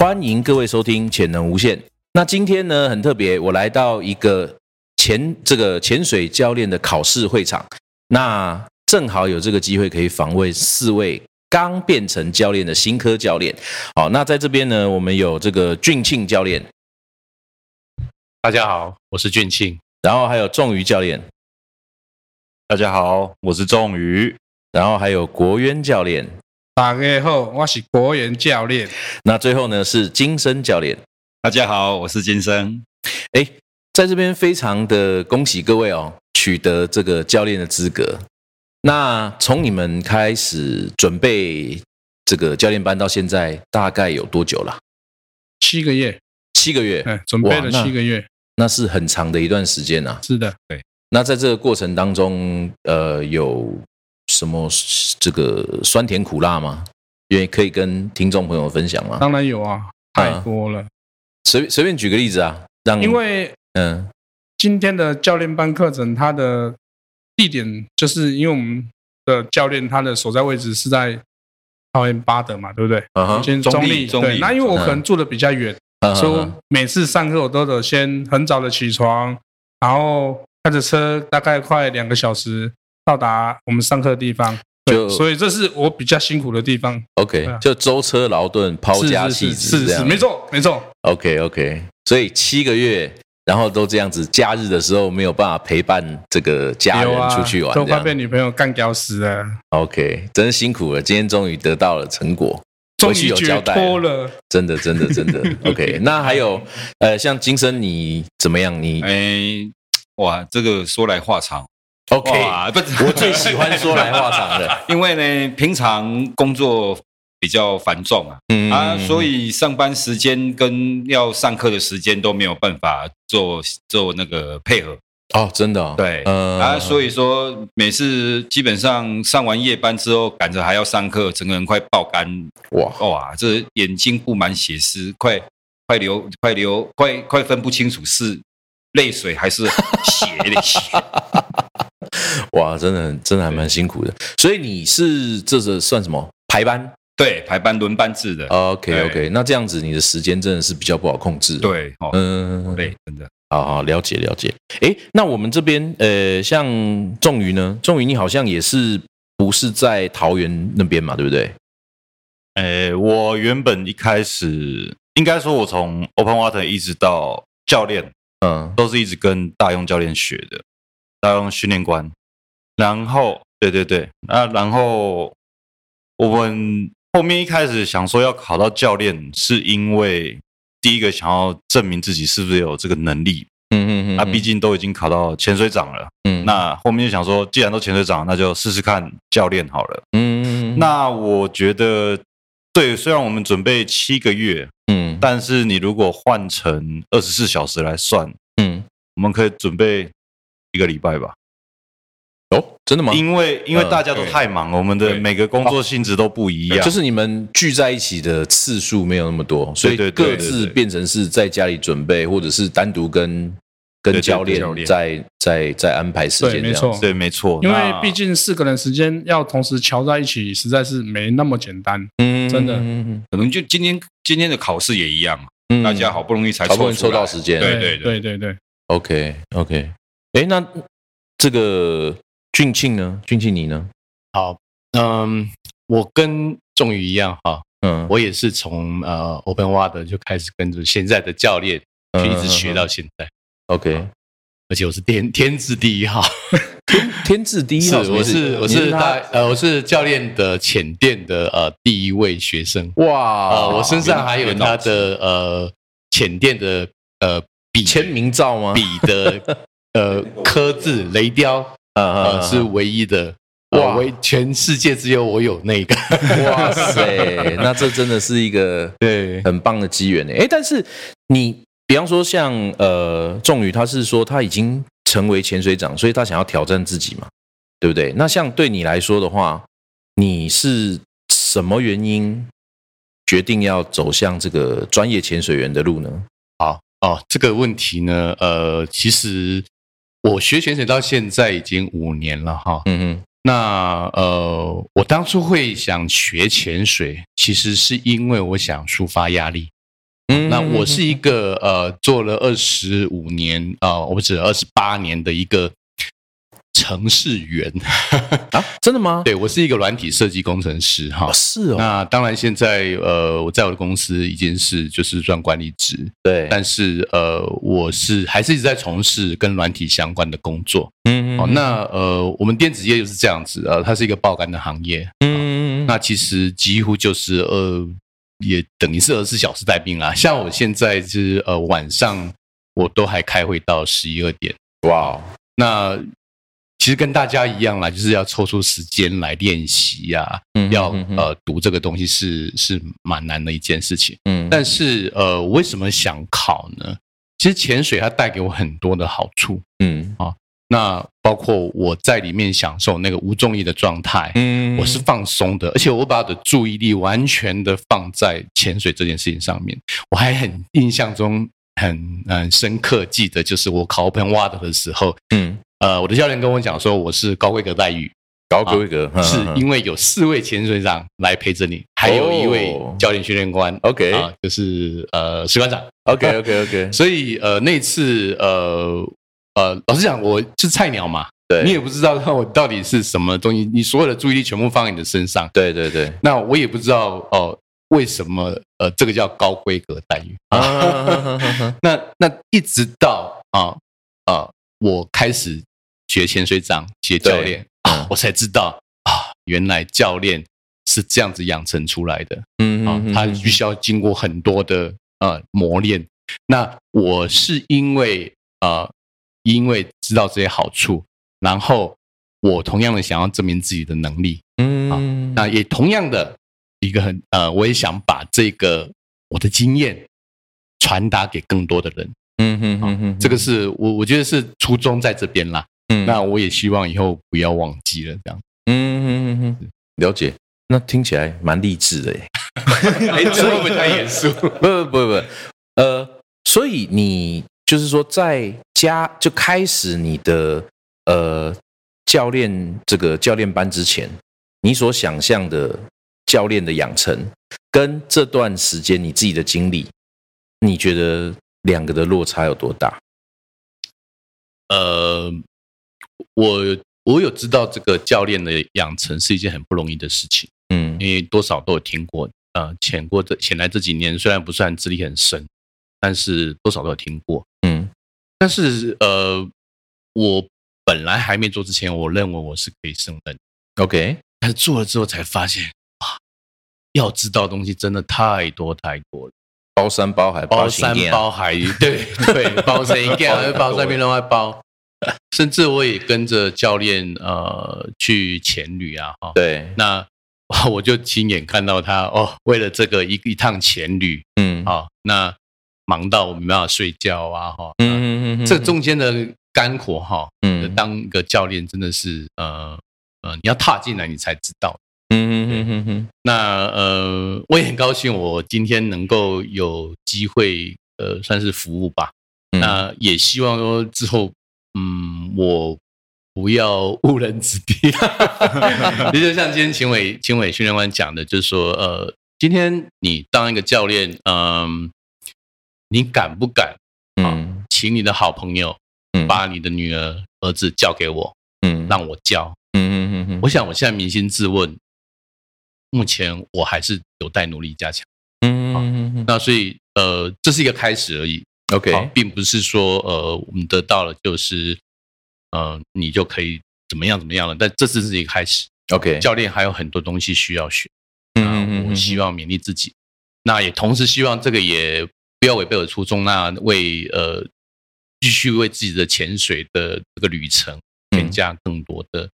欢迎各位收听《潜能无限》。那今天呢，很特别，我来到一个潜这个潜水教练的考试会场，那正好有这个机会可以访问四位刚变成教练的新科教练。好，那在这边呢，我们有这个俊庆教练，大家好，我是俊庆。然后还有仲瑜教练，大家好，我是仲瑜。然后还有国渊教练。大家好，我是国元教练。那最后呢是金生教练。大家好，我是金生。哎，在这边非常的恭喜各位哦，取得这个教练的资格。那从你们开始准备这个教练班到现在，大概有多久了？七个月，七个月。哎，准备了七个月，那是很长的一段时间呐。是的，对。那在这个过程当中，呃，有。什么这个酸甜苦辣吗？也可以跟听众朋友分享吗？当然有啊，太多了。随随便举个例子啊，让因为嗯，今天的教练班课程，它的地点就是因为我们的教练他的所在位置是在桃园八德嘛，对不对？嗯先中立对。那因为我可能住的比较远，所以每次上课我都得先很早的起床，然后开着车大概快两个小时。到达我们上课的地方，就所以这是我比较辛苦的地方。OK，就舟车劳顿、抛家弃子，是是没错没错。OK OK，所以七个月，然后都这样子，假日的时候没有办法陪伴这个家人出去玩，都快被女朋友干掉死了。OK，真辛苦了，今天终于得到了成果，终于有交代了，真的真的真的。OK，那还有呃，像金生你怎么样？你哎，哇，这个说来话长。OK，不，我最喜欢说来话长的，因为呢，平常工作比较繁重啊，嗯啊，所以上班时间跟要上课的时间都没有办法做做那个配合哦，真的，对，啊，所以说每次基本上上完夜班之后，赶着还要上课，整个人快爆肝，哇哇，这眼睛布满血丝，快快流快流快快分不清楚是泪水还是血的 血。哇，真的真的还蛮辛苦的。所以你是这是算什么排班？对，排班轮班制的。OK OK，那这样子你的时间真的是比较不好控制。对，嗯，对，真的。好好了解了解。哎，那我们这边呃，像仲瑜呢，仲瑜你好像也是不是在桃园那边嘛，对不对？呃，我原本一开始应该说，我从 Open Water 一直到教练，嗯，都是一直跟大用教练学的。当训练官，然后对对对，那然后我们后面一开始想说要考到教练，是因为第一个想要证明自己是不是有这个能力，嗯嗯嗯，那毕竟都已经考到潜水长了，嗯，那后面就想说，既然都潜水长，那就试试看教练好了，嗯，那我觉得对，虽然我们准备七个月，嗯，但是你如果换成二十四小时来算，嗯，我们可以准备。一个礼拜吧。哦，真的吗？因为因为大家都太忙，我们的每个工作性质都不一样，就是你们聚在一起的次数没有那么多，所以各自变成是在家里准备，或者是单独跟跟教练在在在安排时间。没错，对，没错。因为毕竟四个人时间要同时瞧在一起，实在是没那么简单。嗯，真的，可能就今天今天的考试也一样，大家好不容易才抽到时间。对对对对对。OK OK。哎，那这个俊庆呢？俊庆你呢？好，嗯，我跟仲宇一样哈，嗯，我也是从呃 Open Water 就开始跟着现在的教练，就一直学到现在。OK，而且我是天天字第一号，天天字第一号，我是我是大呃我是教练的浅店的呃第一位学生。哇，我身上还有他的呃浅店的呃笔签名照吗？笔的。呃，刻字 雷雕，呃，是唯一的哇，全世界只有我有那个，哇塞，那这真的是一个对很棒的机缘呢。哎，但是你比方说像呃，仲宇他是说他已经成为潜水长，所以他想要挑战自己嘛，对不对？那像对你来说的话，你是什么原因决定要走向这个专业潜水员的路呢？好哦，这个问题呢，呃，其实我学潜水到现在已经五年了哈，嗯嗯。那呃，我当初会想学潜水，其实是因为我想抒发压力。嗯，那我是一个呃，做了二十五年啊，我不止二十八年的一个。程式员啊，真的吗？对我是一个软体设计工程师哈，是哦。那当然，现在呃，我在我的公司已经是就是赚管理职，对。但是呃，我是还是一直在从事跟软体相关的工作。嗯嗯。哦，那呃，我们电子业就是这样子，呃，它是一个爆肝的行业。嗯嗯嗯。那其实几乎就是呃，也等于是二十四小时待命啊。像我现在是呃晚上我都还开会到十一二点。哇，那。其实跟大家一样啦，就是要抽出时间来练习呀，要呃读这个东西是是蛮难的一件事情。嗯，但是呃，为什么想考呢？其实潜水它带给我很多的好处。嗯啊，那包括我在里面享受那个无重力的状态，嗯，我是放松的，而且我把我的注意力完全的放在潜水这件事情上面。我还很印象中很很深刻记得，就是我考 Open Water 的时候，嗯。呃，我的教练跟我讲说，我是高规格待遇，高规格是因为有四位潜水长来陪着你，还有一位教练训练官，OK，啊，就是呃士官长，OK，OK，OK。所以呃那次呃呃，老实讲，我是菜鸟嘛，对你也不知道我到底是什么东西，你所有的注意力全部放在你的身上，对对对。那我也不知道哦，为什么呃这个叫高规格待遇啊？那那一直到啊啊，我开始。学潜水长，学教练啊，我才知道啊，原来教练是这样子养成出来的。嗯啊，他必须要经过很多的呃磨练。那我是因为呃，因为知道这些好处，然后我同样的想要证明自己的能力。嗯啊，那也同样的一个很呃，我也想把这个我的经验传达给更多的人。嗯哼哼哼，这个是我我觉得是初衷在这边啦。嗯，那我也希望以后不要忘记了这样。嗯嗯嗯嗯，了解。那听起来蛮励志的耶。哎，这会不会太严肃？不不不不，呃，所以你就是说在家就开始你的呃教练这个教练班之前，你所想象的教练的养成，跟这段时间你自己的经历，你觉得两个的落差有多大？呃。我我有知道这个教练的养成是一件很不容易的事情，嗯，因为多少都有听过，呃，潜过这潜来这几年虽然不算资历很深，但是多少都有听过，嗯，但是呃，我本来还没做之前，我认为我是可以胜任，OK，但是做了之后才发现，哇，要知道东西真的太多太多了，包山包海，包山包海，对对，包山一件，包山边另外包。甚至我也跟着教练呃去潜旅啊，哈，对，那我就亲眼看到他哦，为了这个一一趟潜旅，嗯，好，那忙到我没办法睡觉啊，哈，嗯嗯嗯，这中间的干活哈，嗯，当一个教练真的是呃呃，你要踏进来你才知道，嗯嗯嗯嗯，那呃，我也很高兴我今天能够有机会呃算是服务吧，那也希望说之后。嗯，我不要误人子弟。也就像今天秦伟秦伟训练官讲的，就是说，呃，今天你当一个教练，嗯，你敢不敢嗯，请你的好朋友，嗯，把你的女儿儿子交给我，嗯，让我教，嗯嗯嗯嗯。我想我现在扪心自问，目前我还是有待努力加强，嗯嗯嗯。那所以，呃，这是一个开始而已。OK，并不是说呃，我们得到了就是，呃，你就可以怎么样怎么样了。但这只是一个开始。OK，教练还有很多东西需要学。嗯嗯，我希望勉励自己，那也同时希望这个也不要违背我的初衷，那为呃继续为自己的潜水的这个旅程添加更多的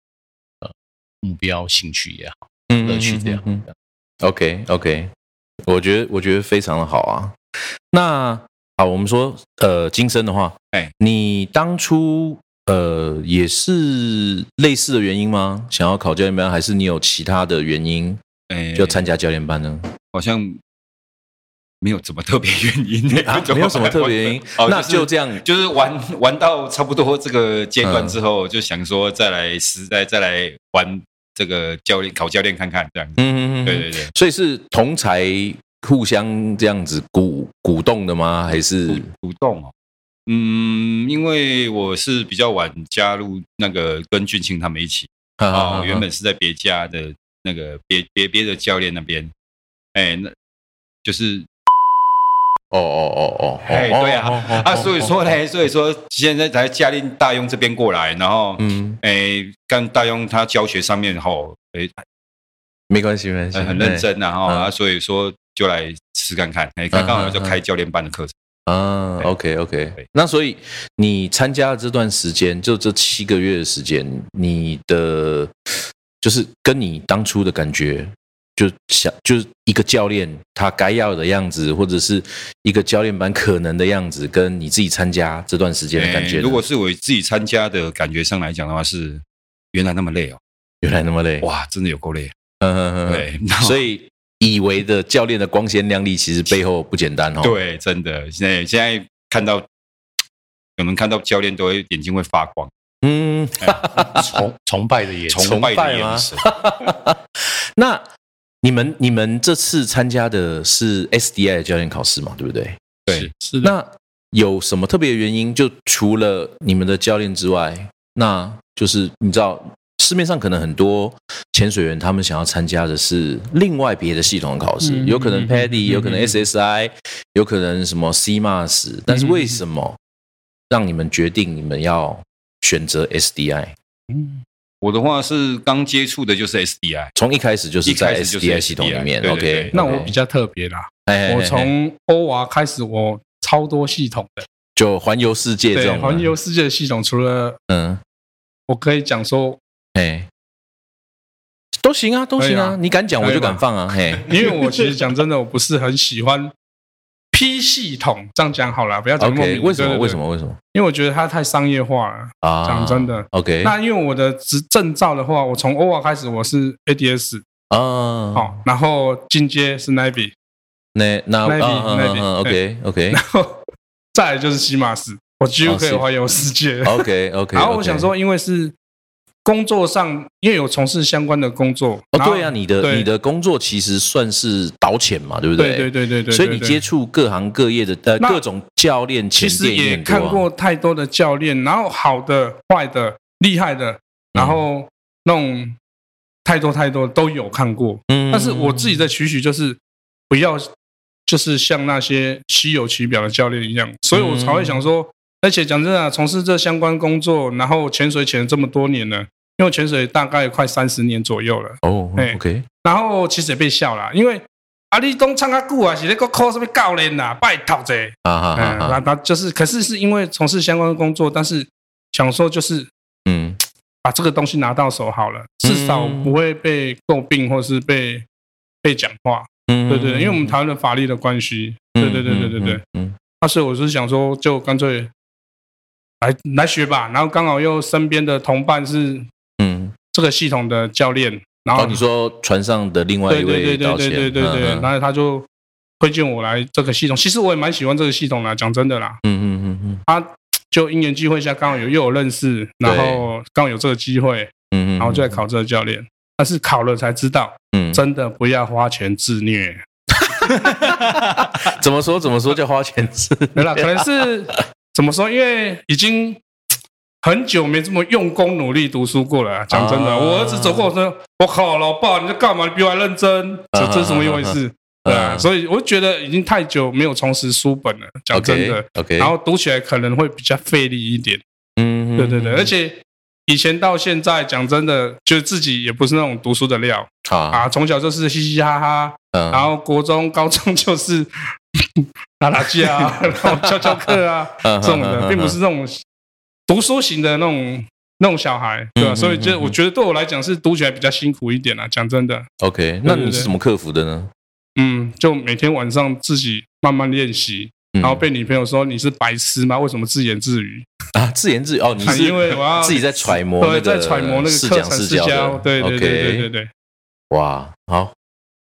呃目标、兴趣也好，乐趣这样。OK OK，我觉得我觉得非常的好啊。那好，我们说呃，金生的话，哎，你当初呃也是类似的原因吗？想要考教练班，还是你有其他的原因？哎，就参加教练班呢？好像没有什么特别原因 啊，没有什么特别原因。那就这样，就是玩玩到差不多这个阶段之后，就想说再来实在再来玩这个教练考教练看看这样。嗯嗯嗯，对对对，所以是同才。互相这样子鼓鼓动的吗？还是？鼓动哦？嗯，因为我是比较晚加入那个跟俊清他们一起。哦，原本是在别家的那个别别别的教练那边，哎，那就是哦哦哦哦，哎对啊。啊，所以说呢，所以说现在才驾令大庸这边过来，然后嗯，哎，跟大庸他教学上面吼，哎，没关系没关系，很认真然后啊，所以说。就来试看看，哎，刚刚好就开教练班的课程啊。OK OK，那所以你参加了这段时间，就这七个月的时间，你的就是跟你当初的感觉，就想就是一个教练他该要的样子，或者是一个教练班可能的样子，跟你自己参加这段时间的感觉。如果是我自己参加的感觉上来讲的话，是原来那么累哦，原来那么累，哇，真的有够累。嗯嗯嗯，对，所以。以为的教练的光鲜亮丽，其实背后不简单哦。对，真的，现在现在看到，可能看到教练都会眼睛会发光。嗯，崇崇拜的眼崇拜的眼神。那你们你们这次参加的是 SDI 的教练考试嘛？对不对？对，是。那有什么特别原因？就除了你们的教练之外，那就是你知道。市面上可能很多潜水员，他们想要参加的是另外别的系统的考试，有可能 PADI，有可能 SSI，有可能什么 CMAS，但是为什么让你们决定你们要选择 SDI？嗯，我的话是刚接触的就是 SDI，从一开始就是在 SDI 系统里面。OK，那我比较特别啦，我从欧娃开始，我超多系统的，就环游世界这种环游世界的系统，除了嗯，我可以讲说。哎，都行啊，都行啊，你敢讲我就敢放啊，嘿，因为我其实讲真的，我不是很喜欢 P 系统，这样讲好了，不要讲莫名为什么？为什么？为什么？因为我觉得它太商业化了啊。讲真的，OK，那因为我的执证照的话，我从 OVA 开始我是 ADS 啊，好，然后进阶是 Navy，那那 Navy，Navy，OK，OK，然后再来就是西马斯，我几乎可以环游世界，OK，OK，然后我想说，因为是。工作上，因为有从事相关的工作。哦，对啊，你的你的工作其实算是导潜嘛，对不对？对对对对所以你接触各行各业的呃各种教练，其实也看过太多的教练，然后好的、坏的、厉害的，然后那种太多太多都有看过。嗯，但是我自己的取许就是不要，就是像那些稀有其表的教练一样，所以我才会想说，而且讲真的，从事这相关工作，然后潜水潜了这么多年了。因为潜水大概快三十年左右了。哦，OK，然后其实也被笑了，因为啊，你东唱个歌啊，是那个考什么教练呐，拜托者。啊啊啊，那那就是，可是是因为从事相关的工作，但是想说就是嗯，把这个东西拿到手好了，至少不会被诟病或是被被讲话，嗯，对对，因为我们台湾的法律的关系，对对对对对对，嗯，那所以我是想说，就干脆来来学吧，然后刚好又身边的同伴是。这个系统的教练，然后你说船上的另外一位导潜，对对对对对，然后他就推荐我来这个系统。其实我也蛮喜欢这个系统的，讲真的啦。嗯嗯嗯嗯，他就因缘机会下刚好有又有认识，然后刚好有这个机会，嗯嗯，然后就来考这个教练。但是考了才知道，嗯，真的不要花钱自虐。怎么说？怎么说叫花钱自？没啦，可能是怎么说？因为已经。很久没这么用功努力读书过了。讲真的，我儿子走过我说：“我靠，老爸，你在干嘛？你比我还认真，这这是怎么一回事？”对啊，所以我就觉得已经太久没有重拾书本了。讲真的，OK，然后读起来可能会比较费力一点。嗯，对对对，而且以前到现在，讲真的，就自己也不是那种读书的料啊。从小就是嘻嘻哈哈，然后国中、高中就是 打打架、然后教教课啊 这种的，并不是那种。读书型的那种那种小孩，对吧？所以就我觉得对我来讲是读起来比较辛苦一点啊。讲真的，OK，那你是怎么克服的呢？嗯，就每天晚上自己慢慢练习，然后被女朋友说你是白痴吗？为什么自言自语啊？自言自语哦，你是因为我要自己在揣摩，对，在揣摩那个视讲视教，对对对对对对。哇，好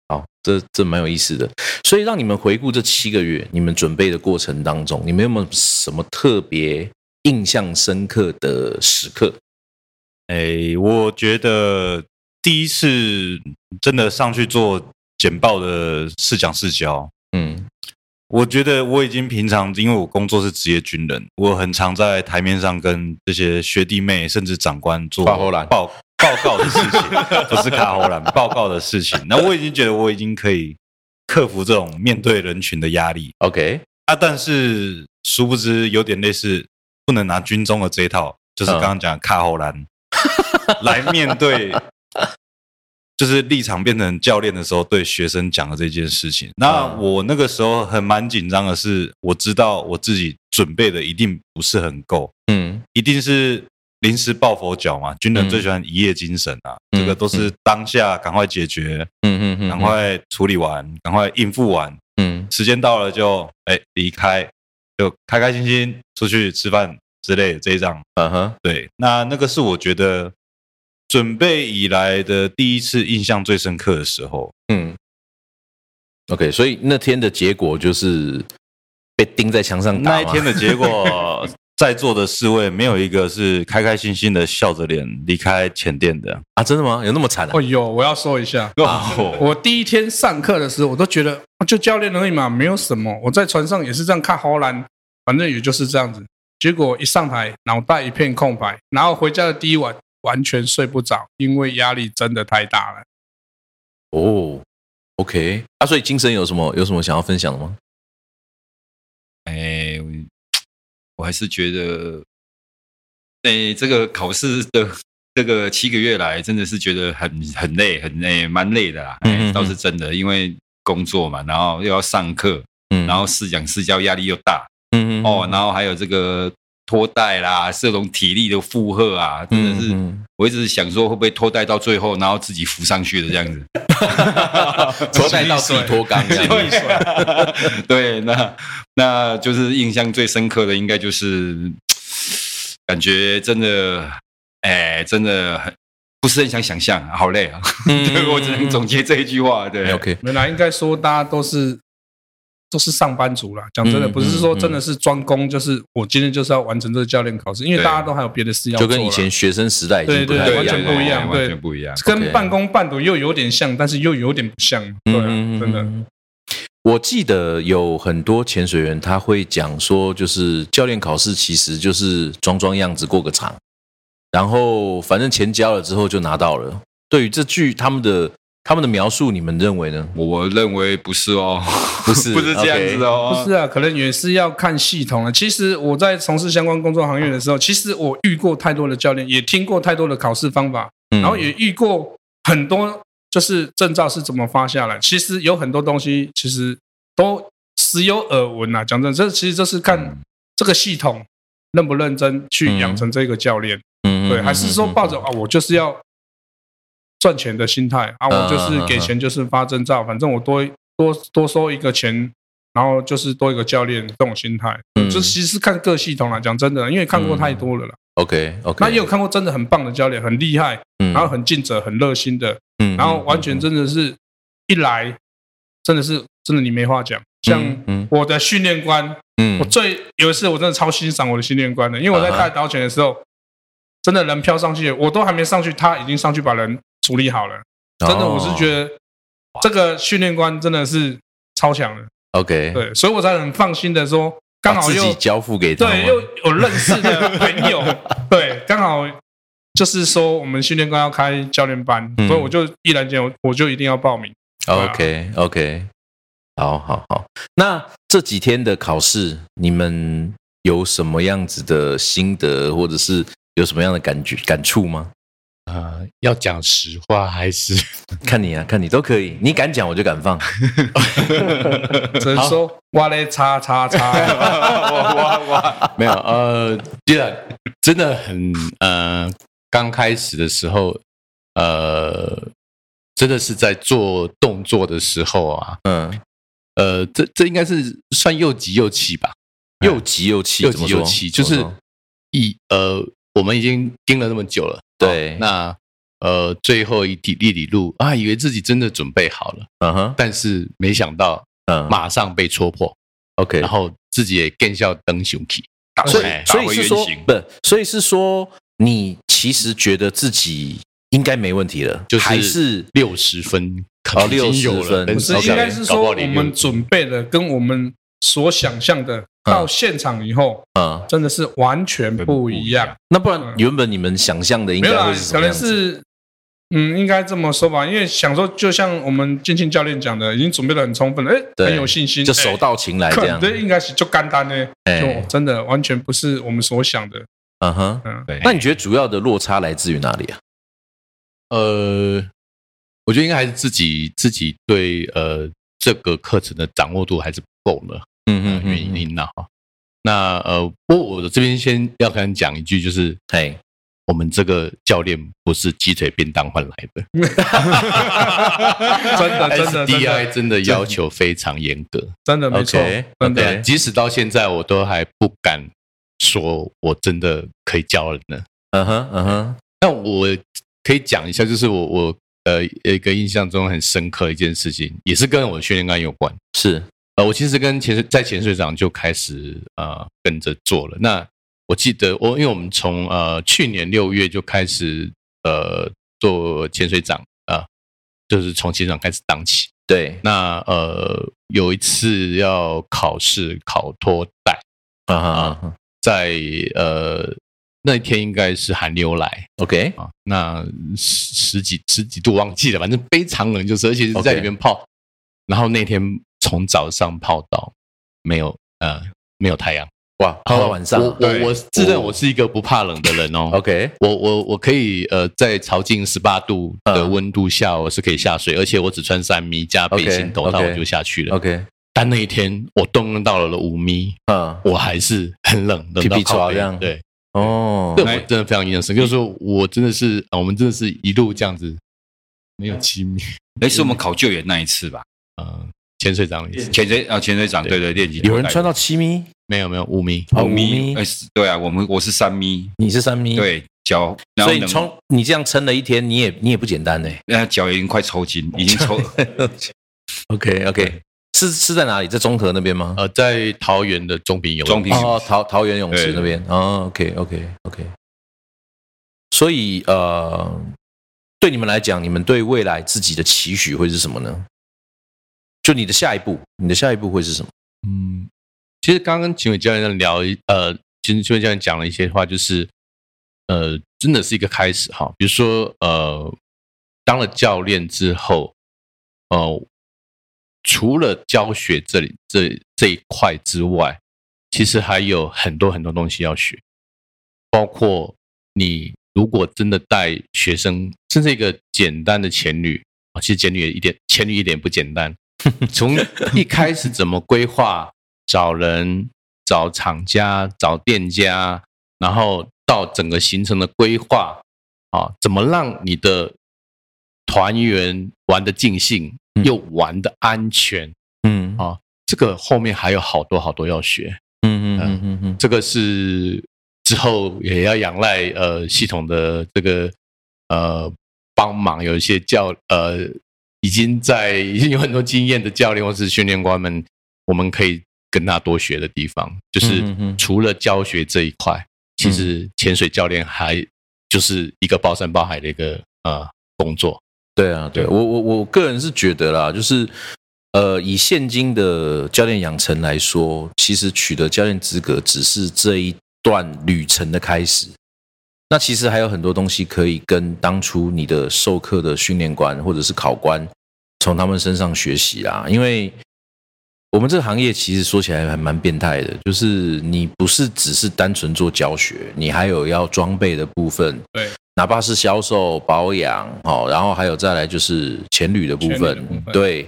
好，这这蛮有意思的。所以让你们回顾这七个月，你们准备的过程当中，你们有没有什么特别印象深刻的时刻？哎，我觉得第一次真的上去做。简报的试讲试教，嗯，我觉得我已经平常，因为我工作是职业军人，我很常在台面上跟这些学弟妹甚至长官做报报告的事情，不是卡喉兰报告的事情。那我已经觉得我已经可以克服这种面对人群的压力。OK 啊，但是殊不知有点类似，不能拿军中的这一套，就是刚刚讲卡喉兰。来面对。就是立场变成教练的时候，对学生讲的这件事情。那我那个时候很蛮紧张的，是我知道我自己准备的一定不是很够，嗯，一定是临时抱佛脚嘛。军人最喜欢一夜精神啊，这个都是当下赶快解决，嗯嗯嗯，赶快处理完，赶快应付完，嗯，时间到了就哎离开，就开开心心出去吃饭之类的这一张，嗯哼，对，那那个是我觉得。准备以来的第一次印象最深刻的时候，嗯，OK，所以那天的结果就是被钉在墙上。那一天的结果，在座的四位没有一个是开开心心的笑着脸离开前店的啊？真的吗？有那么惨？哦，有，我要说一下，我第一天上课的时候，我都觉得就教练而已嘛，没有什么。我在船上也是这样看荷兰，反正也就是这样子。结果一上台，脑袋一片空白，然后回家的第一晚。完全睡不着，因为压力真的太大了。哦，OK，啊，所以精神有什么有什么想要分享的吗？哎，我还是觉得，哎，这个考试的这个七个月来，真的是觉得很很累，很累，蛮累的啦。嗯，倒是真的，因为工作嘛，然后又要上课，嗯，然后试讲试教压力又大，嗯嗯，哦，然后还有这个。拖带啦，这种体力的负荷啊，真的是，我一直想说会不会拖带到最后，然后自己浮上去的这样子，拖带到自己脱缸这样 子。对，那那就是印象最深刻的，应该就是感觉真的，哎，真的很不是很想想象，好累啊！我只能总结这一句话。对，OK，本来应该说大家都是。都是上班族啦。讲真的，不是说真的是专攻，就是我今天就是要完成这个教练考试，因为大家都还有别的事要做。就跟以前学生时代对对对，完全不一样，完全不一样，跟半工半读又有点像，但是又有点不像。对，真的。我记得有很多潜水员他会讲说，就是教练考试其实就是装装样子过个场，然后反正钱交了之后就拿到了。对于这句他们的。他们的描述，你们认为呢？我认为不是哦，不是，不是这样子哦，不是啊，可能也是要看系统了。其实我在从事相关工作行业的时候，其实我遇过太多的教练，也听过太多的考试方法，然后也遇过很多就是证照是怎么发下来。其实有很多东西，其实都时有耳闻啊。讲真，这其实这是看这个系统认不认真去养成这个教练，嗯，对，还是说抱着啊，我就是要。赚钱的心态啊，我就是给钱就是发证照，反正我多多多收一个钱，然后就是多一个教练这种心态。嗯，这其实看各系统了。讲真的，因为看过太多了啦。OK OK，那也有看过真的很棒的教练，很厉害，然后很尽责、很热心的，嗯，然后完全真的是一来，真的是真的你没话讲。像我的训练官，嗯，我最有一次我真的超欣赏我的训练官的，因为我在带导犬的时候，真的人飘上去，我都还没上去，他已经上去把人。处理好了，真的，我是觉得这个训练官真的是超强的。OK，对，所以我才很放心的说，刚好又交付给，对，又有认识的朋友，对，刚好就是说我们训练官要开教练班，所以我就毅然间我我就一定要报名。OK，OK，好好好，那这几天的考试，你们有什么样子的心得，或者是有什么样的感觉感触吗？啊，要讲实话还是？看你啊？看你都可以，你敢讲我就敢放。只能说哇嘞，叉叉叉，哇哇哇，没有呃，既然真的很呃刚开始的时候，呃，真的是在做动作的时候啊，嗯，呃，这这应该是算又急又气吧？又急又气，又急又气，就是一呃，我们已经盯了那么久了，对，那呃，最后一里里路啊，以为自己真的准备好了，嗯哼，但是没想到，嗯，马上被戳破，OK，然后自己也更笑登熊气，所以所以是说，不，所以是说，你其实觉得自己应该没问题了，就还是六十分，考，六十分，不是，应该是说我们准备的跟我们所想象的。到现场以后，嗯，真的是完全不一样。那不然原本你们想象的应该会是什么可能是，嗯，应该这么说吧。因为想说，就像我们金庆教练讲的，已经准备的很充分了，哎，很有信心，就手到擒来这样。对，应该是就干单呢，就真的完全不是我们所想的。嗯哼，嗯，对。那你觉得主要的落差来自于哪里啊？呃，我觉得应该还是自己自己对呃这个课程的掌握度还是不够了。嗯嗯，原因呐哈，那呃，不过我这边先要跟你讲一句，就是，嘿，我们这个教练不是鸡腿便当换来的，真的真的，DI 真的要求非常严格，真的没错，真的，即使到现在我都还不敢说我真的可以教人呢。嗯哼嗯哼，那我可以讲一下，就是我我呃一个印象中很深刻一件事情，也是跟我训练官有关，是。呃，我其实跟潜水在潜水长就开始呃跟着做了。那我记得我，因为我们从呃去年六月就开始呃做潜水长啊，就是从潜水长开始当起。对，那呃有一次要考试考托带啊啊，在呃那天应该是寒流来，OK 啊，那十十几十几度忘记了，反正非常冷，就是而且是在里面泡，然后那天。从早上泡到没有呃没有太阳。哇泡到晚上。我我我自认我是一个不怕冷的人哦。OK 我我我可以呃在朝近十八度的温度下我是可以下水而且我只穿三米加背心头套我就下去了。OK 但那一天我冻到了了五米嗯。我还是很冷冷到靠样。对。哦。这我真的非常印象深就是说我真的是我们真的是一路这样子没有七米。哎是我们考救援那一次吧？嗯。潜水长，潜水啊，潜水长，对。对，练级有人穿到七米，没有没有五米，五米，哎，对啊，我们我是三米，你是三米，对，脚，所以你冲，你这样撑了一天，你也你也不简单呢，那脚已经快抽筋，已经抽。OK OK，是是在哪里？在中和那边吗？呃，在桃园的中平泳，中平哦，桃桃园泳池那边。哦 OK OK OK，所以呃，对你们来讲，你们对未来自己的期许会是什么呢？就你的下一步，你的下一步会是什么？嗯，其实刚刚秦伟教练聊，呃，其实秦伟教练讲了一些话，就是，呃，真的是一个开始哈。比如说，呃，当了教练之后，呃，除了教学这里这这一块之外，其实还有很多很多东西要学，包括你如果真的带学生，甚至一个简单的前女啊，其实前旅一点前旅一点不简单。从 一开始怎么规划，找人、找厂家、找店家，然后到整个行程的规划，啊，怎么让你的团员玩的尽兴，又玩的安全，嗯，啊，这个后面还有好多好多要学，嗯嗯嗯嗯嗯，这个是之后也要仰赖呃系统的这个呃帮忙，有一些教呃。已经在已经有很多经验的教练或是训练官们，我们可以跟他多学的地方，就是除了教学这一块，其实潜水教练还就是一个包山包海的一个呃工作。对啊，对我我我个人是觉得啦，就是呃以现今的教练养成来说，其实取得教练资格只是这一段旅程的开始。那其实还有很多东西可以跟当初你的授课的训练官或者是考官从他们身上学习啊，因为我们这个行业其实说起来还蛮变态的，就是你不是只是单纯做教学，你还有要装备的部分，对，哪怕是销售、保养，哦，然后还有再来就是前旅的部分，对，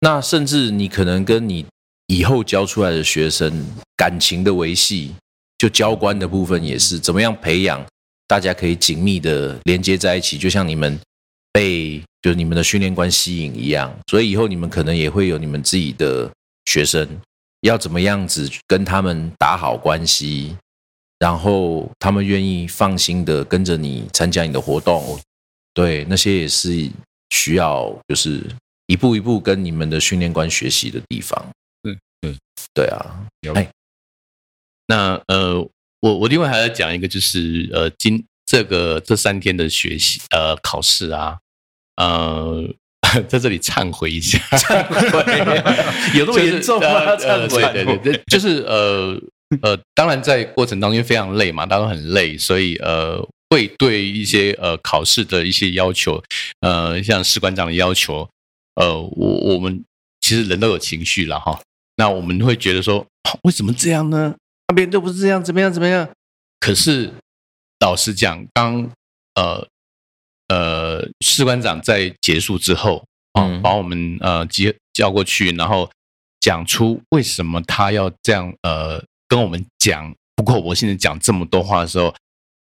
那甚至你可能跟你以后教出来的学生感情的维系，就教官的部分也是怎么样培养。大家可以紧密的连接在一起，就像你们被就是你们的训练官吸引一样。所以以后你们可能也会有你们自己的学生，要怎么样子跟他们打好关系，然后他们愿意放心的跟着你参加你的活动，对，那些也是需要就是一步一步跟你们的训练官学习的地方。对对对啊，哎，那呃。我我另外还要讲一个，就是呃，今这个这三天的学习呃考试啊，呃，在这里忏悔一下，忏悔有那么 严重吗？忏悔，对对对，就是呃呃，当然在过程当中非常累嘛，大家都很累，所以呃，会对一些呃考试的一些要求，呃，像士官长的要求，呃，我我们其实人都有情绪了哈，那我们会觉得说，为什么这样呢？那边都不是这样，怎么样？怎么样？可是老实讲，当呃呃士官长在结束之后啊，把我们呃接叫过去，然后讲出为什么他要这样呃跟我们讲，不过我现在讲这么多话的时候。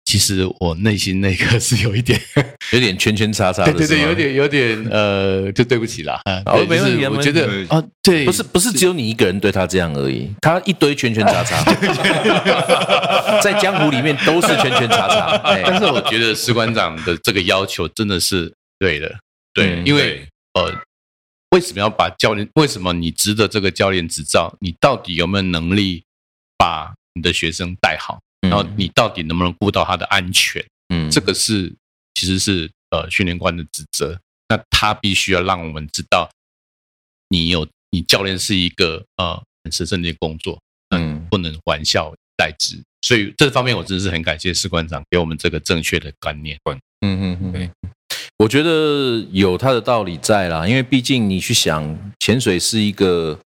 其实我内心那个是有一点，有点圈圈叉叉的，对对对，有点有点呃，就对不起啦。哦，没问题，我觉得啊，对，不是不是只有你一个人对他这样而已，他一堆圈圈叉叉，在江湖里面都是圈圈叉叉。但是我觉得士官长的这个要求真的是对的，对，因为呃，为什么要把教练？为什么你值得这个教练执照？你到底有没有能力把你的学生带好？然后你到底能不能顾到他的安全？嗯，这个是其实是呃训练官的职责。那他必须要让我们知道，你有你教练是一个呃很神圣的工作，嗯，不能玩笑代之。所以这方面我真的是很感谢士官长给我们这个正确的观念。嗯嗯嗯，我觉得有他的道理在啦，因为毕竟你去想，潜水是一个。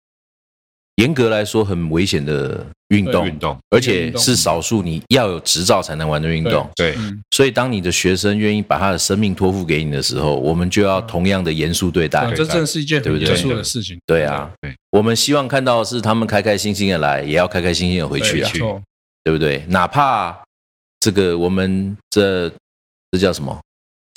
严格来说，很危险的运动，运动，而且是少数你要有执照才能玩的运动。对，所以当你的学生愿意把他的生命托付给你的时候，我们就要同样的严肃对待。这真是一件很严肃的事情。对啊，我们希望看到是他们开开心心的来，也要开开心心的回去啊，对不对？哪怕这个我们这这叫什么？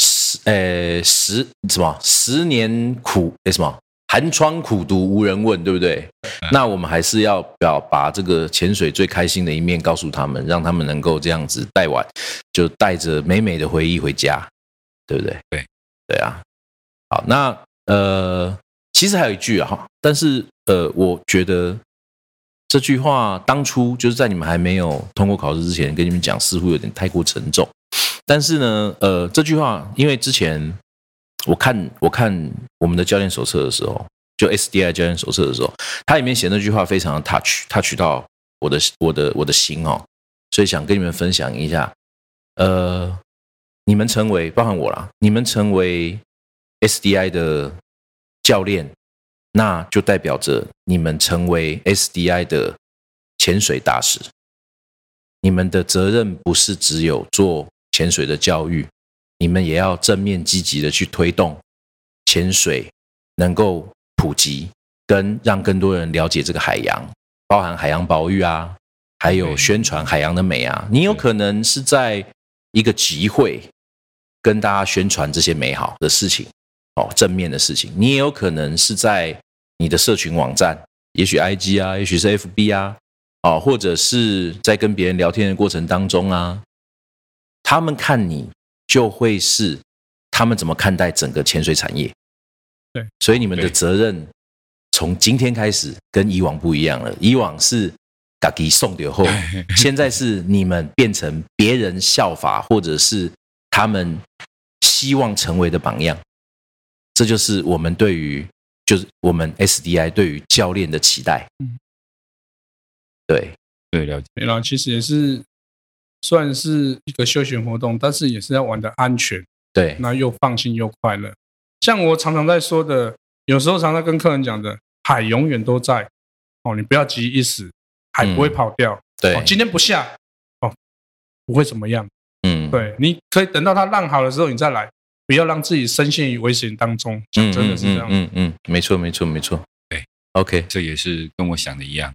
十呃十什么？十年苦哎什么？寒窗苦读无人问，对不对？那我们还是要表把这个潜水最开心的一面告诉他们，让他们能够这样子带完，就带着美美的回忆回家，对不对？对，对啊。好，那呃，其实还有一句啊，哈，但是呃，我觉得这句话当初就是在你们还没有通过考试之前跟你们讲，似乎有点太过沉重。但是呢，呃，这句话因为之前。我看我看我们的教练手册的时候，就 SDI 教练手册的时候，它里面写那句话非常的 touch，touch 到我的我的我的心哦，所以想跟你们分享一下。呃，你们成为包含我啦，你们成为 SDI 的教练，那就代表着你们成为 SDI 的潜水大使。你们的责任不是只有做潜水的教育。你们也要正面积极的去推动潜水能够普及，跟让更多人了解这个海洋，包含海洋保育啊，还有宣传海洋的美啊。你有可能是在一个集会跟大家宣传这些美好的事情，哦，正面的事情。你也有可能是在你的社群网站，也许 IG 啊，也许是 FB 啊，哦，或者是在跟别人聊天的过程当中啊，他们看你。就会是他们怎么看待整个潜水产业？对，所以你们的责任从今天开始跟以往不一样了。以往是嘎给送掉后，现在是你们变成别人效法，或者是他们希望成为的榜样。这就是我们对于，就是我们 SDI 对于教练的期待。嗯，对，对，了解。然后其实也是。算是一个休闲活动，但是也是要玩的安全，对，那又放心又快乐。像我常常在说的，有时候常常跟客人讲的，海永远都在哦，你不要急一时，海不会跑掉。对，今天不下哦，不会怎么样。嗯，对，你可以等到它浪好的时候你再来，不要让自己深陷于危险当中。讲真的是这样。嗯嗯，没错没错没错。对，OK，这也是跟我想的一样。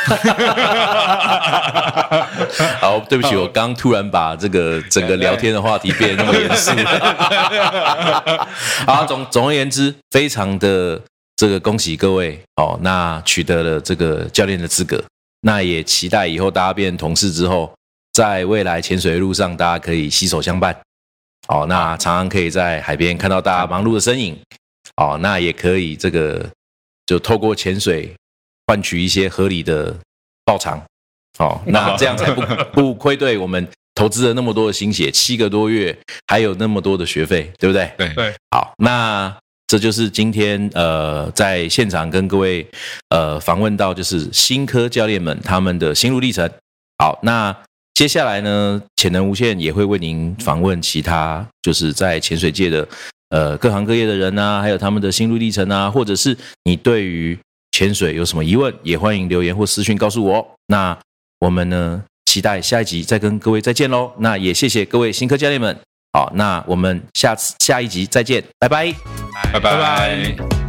好，对不起，我刚突然把这个整个聊天的话题变得那么严肃。好，总总而言之，非常的这个恭喜各位哦，那取得了这个教练的资格，那也期待以后大家变同事之后，在未来潜水的路上，大家可以携手相伴。哦，那常常可以在海边看到大家忙碌的身影。哦，那也可以这个就透过潜水换取一些合理的报偿。哦，那这样才不 不亏对我们投资了那么多的心血，七个多月，还有那么多的学费，对不对？对对。好，那这就是今天呃在现场跟各位呃访问到就是新科教练们他们的心路历程。好，那。接下来呢，潜能无限也会为您访问其他就是在潜水界的呃各行各业的人啊，还有他们的心路历程啊，或者是你对于潜水有什么疑问，也欢迎留言或私讯告诉我。那我们呢，期待下一集再跟各位再见喽。那也谢谢各位新科教练们。好，那我们下次下一集再见，拜拜，拜拜。